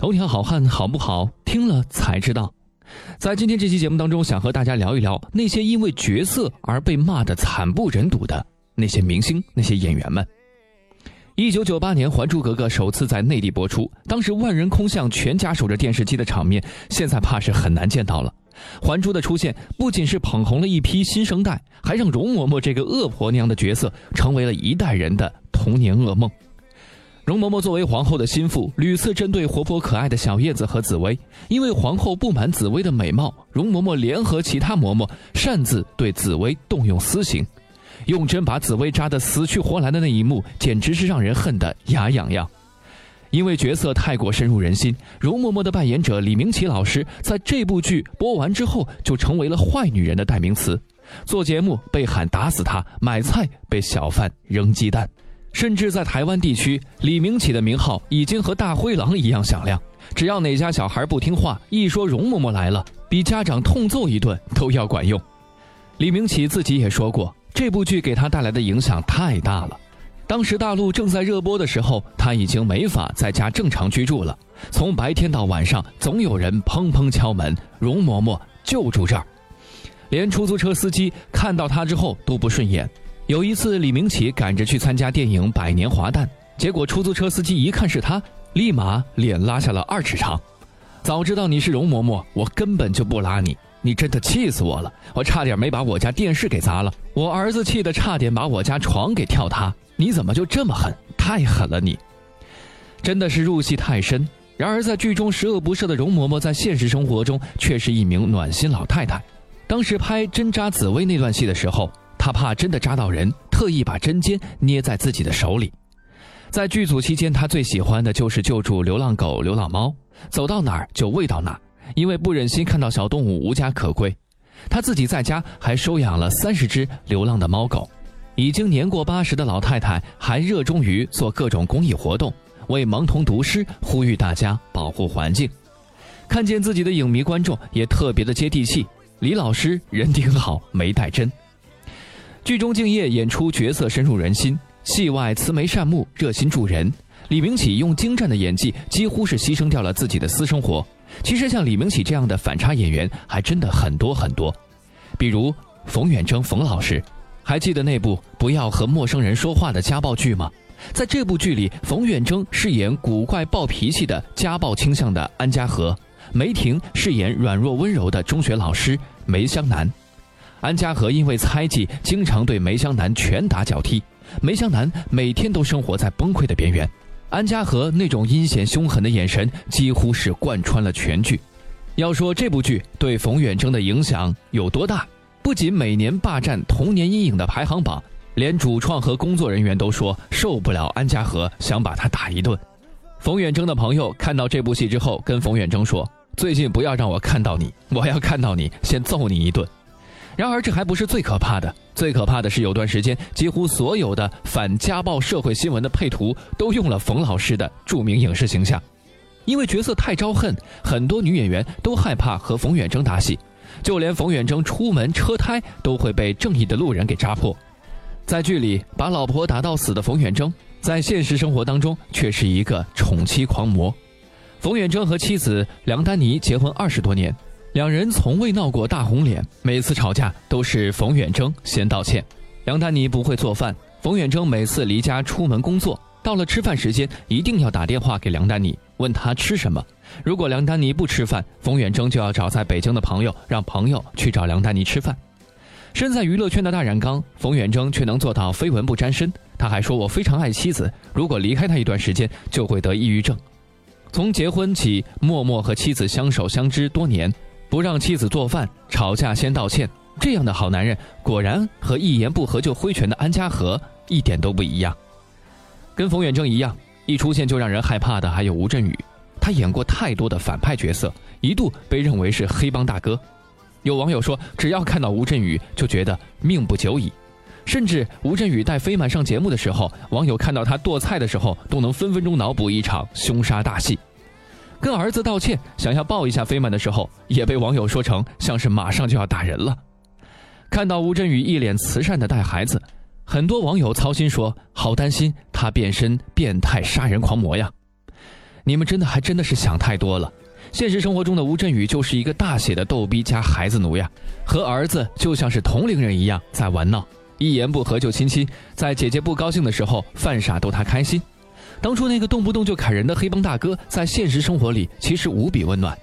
头条好汉好不好？听了才知道。在今天这期节目当中，想和大家聊一聊那些因为角色而被骂的惨不忍睹的那些明星、那些演员们。一九九八年，《还珠格格》首次在内地播出，当时万人空巷、全家守着电视机的场面，现在怕是很难见到了。还珠的出现不仅是捧红了一批新生代，还让容嬷嬷这个恶婆娘的角色成为了一代人的童年噩梦。容嬷嬷作为皇后的心腹，屡次针对活泼可爱的小叶子和紫薇。因为皇后不满紫薇的美貌，容嬷嬷联合其他嬷嬷，擅自对紫薇动用私刑，用针把紫薇扎得死去活来的那一幕，简直是让人恨得牙痒痒。因为角色太过深入人心，容嬷嬷的扮演者李明启老师在这部剧播完之后，就成为了坏女人的代名词。做节目被喊打死她，买菜被小贩扔鸡蛋。甚至在台湾地区，李明启的名号已经和大灰狼一样响亮。只要哪家小孩不听话，一说容嬷嬷来了，比家长痛揍一顿都要管用。李明启自己也说过，这部剧给他带来的影响太大了。当时大陆正在热播的时候，他已经没法在家正常居住了。从白天到晚上，总有人砰砰敲门：“容嬷嬷就住这儿。”连出租车司机看到他之后都不顺眼。有一次，李明启赶着去参加电影《百年华诞》，结果出租车司机一看是他，立马脸拉下了二尺长。早知道你是容嬷嬷，我根本就不拉你！你真的气死我了，我差点没把我家电视给砸了，我儿子气得差点把我家床给跳塌。你怎么就这么狠？太狠了你！真的是入戏太深。然而在剧中十恶不赦的容嬷嬷，在现实生活中却是一名暖心老太太。当时拍针扎紫薇那段戏的时候。他怕真的扎到人，特意把针尖捏在自己的手里。在剧组期间，他最喜欢的就是救助流浪狗、流浪猫，走到哪儿就喂到哪儿，因为不忍心看到小动物无家可归。他自己在家还收养了三十只流浪的猫狗。已经年过八十的老太太还热衷于做各种公益活动，为盲童读诗，呼吁大家保护环境。看见自己的影迷观众也特别的接地气。李老师人挺好，没带针。剧中敬业演出角色深入人心，戏外慈眉善目、热心助人。李明启用精湛的演技，几乎是牺牲掉了自己的私生活。其实像李明启这样的反差演员还真的很多很多，比如冯远征冯老师，还记得那部《不要和陌生人说话》的家暴剧吗？在这部剧里，冯远征饰演古怪暴脾气的家暴倾向的安家和，梅婷饰演软弱温柔的中学老师梅香南。安家和因为猜忌，经常对梅香南拳打脚踢，梅香南每天都生活在崩溃的边缘。安家和那种阴险凶狠的眼神，几乎是贯穿了全剧。要说这部剧对冯远征的影响有多大，不仅每年霸占童年阴影的排行榜，连主创和工作人员都说受不了安家和，想把他打一顿。冯远征的朋友看到这部戏之后，跟冯远征说：“最近不要让我看到你，我要看到你，先揍你一顿。”然而这还不是最可怕的，最可怕的是有段时间，几乎所有的反家暴社会新闻的配图都用了冯老师的著名影视形象，因为角色太招恨，很多女演员都害怕和冯远征搭戏，就连冯远征出门车胎都会被正义的路人给扎破。在剧里把老婆打到死的冯远征，在现实生活当中却是一个宠妻狂魔。冯远征和妻子梁丹妮结婚二十多年。两人从未闹过大红脸，每次吵架都是冯远征先道歉。梁丹妮不会做饭，冯远征每次离家出门工作，到了吃饭时间一定要打电话给梁丹妮，问她吃什么。如果梁丹妮不吃饭，冯远征就要找在北京的朋友，让朋友去找梁丹妮吃饭。身在娱乐圈的大染缸，冯远征却能做到绯闻不沾身。他还说：“我非常爱妻子，如果离开他一段时间，就会得抑郁症。”从结婚起，默默和妻子相守相知多年。不让妻子做饭，吵架先道歉，这样的好男人果然和一言不合就挥拳的安家和一点都不一样。跟冯远征一样，一出现就让人害怕的还有吴镇宇，他演过太多的反派角色，一度被认为是黑帮大哥。有网友说，只要看到吴镇宇就觉得命不久矣，甚至吴镇宇带飞满上节目的时候，网友看到他剁菜的时候，都能分分钟脑补一场凶杀大戏。跟儿子道歉，想要抱一下飞曼的时候，也被网友说成像是马上就要打人了。看到吴镇宇一脸慈善的带孩子，很多网友操心说：“好担心他变身变态杀人狂魔呀！”你们真的还真的是想太多了。现实生活中的吴镇宇就是一个大写的逗逼加孩子奴呀，和儿子就像是同龄人一样在玩闹，一言不合就亲亲，在姐姐不高兴的时候犯傻逗她开心。当初那个动不动就砍人的黑帮大哥，在现实生活里其实无比温暖。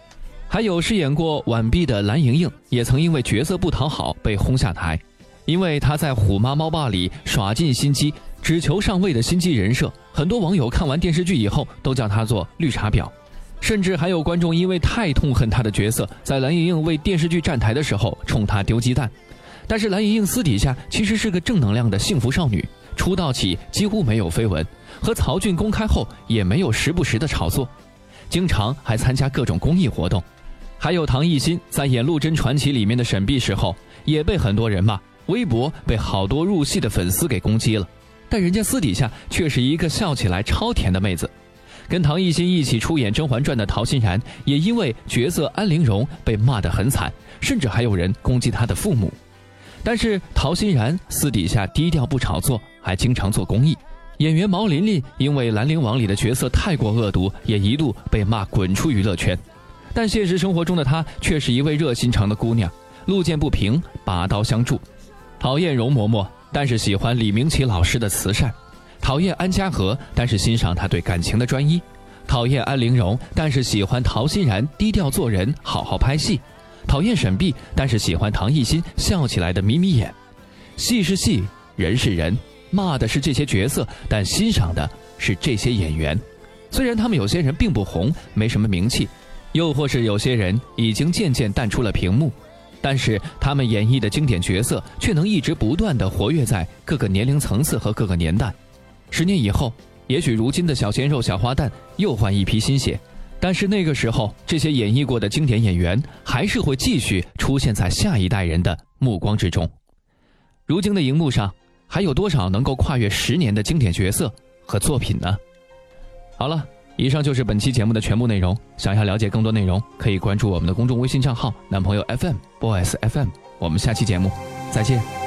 还有饰演过婉碧的蓝盈莹，也曾因为角色不讨好被轰下台，因为她在《虎妈猫爸》里耍尽心机，只求上位的心机人设，很多网友看完电视剧以后都叫她做绿茶婊。甚至还有观众因为太痛恨她的角色，在蓝盈莹为电视剧站台的时候冲她丢鸡蛋。但是蓝盈莹私底下其实是个正能量的幸福少女，出道起几乎没有绯闻，和曹骏公开后也没有时不时的炒作，经常还参加各种公益活动。还有唐艺昕在演《陆贞传奇》里面的沈碧时候，也被很多人骂，微博被好多入戏的粉丝给攻击了，但人家私底下却是一个笑起来超甜的妹子。跟唐艺昕一起出演《甄嬛传》的陶欣然，也因为角色安陵容被骂得很惨，甚至还有人攻击她的父母。但是陶欣然私底下低调不炒作，还经常做公益。演员毛琳琳因为《兰陵王》里的角色太过恶毒，也一度被骂滚出娱乐圈。但现实生活中的她却是一位热心肠的姑娘，路见不平拔刀相助。讨厌容嬷嬷，但是喜欢李明启老师的慈善。讨厌安家和，但是欣赏他对感情的专一；讨厌安陵容，但是喜欢陶欣然低调做人、好好拍戏；讨厌沈碧，但是喜欢唐艺昕笑起来的眯眯眼。戏是戏，人是人，骂的是这些角色，但欣赏的是这些演员。虽然他们有些人并不红，没什么名气，又或是有些人已经渐渐淡出了屏幕，但是他们演绎的经典角色却能一直不断的活跃在各个年龄层次和各个年代。十年以后，也许如今的小鲜肉、小花旦又换一批新血，但是那个时候，这些演绎过的经典演员还是会继续出现在下一代人的目光之中。如今的荧幕上，还有多少能够跨越十年的经典角色和作品呢？好了，以上就是本期节目的全部内容。想要了解更多内容，可以关注我们的公众微信账号“男朋友 FM Boys FM”。我们下期节目再见。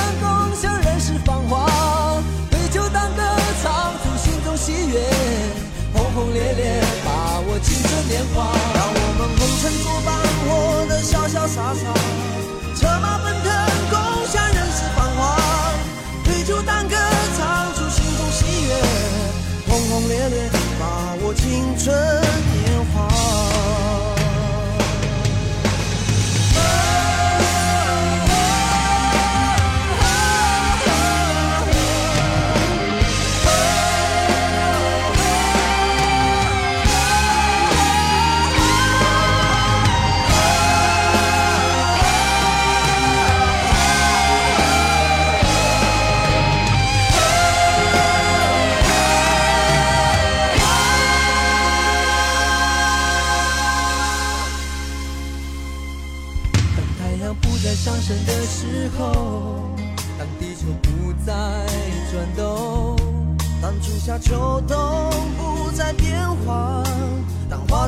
青春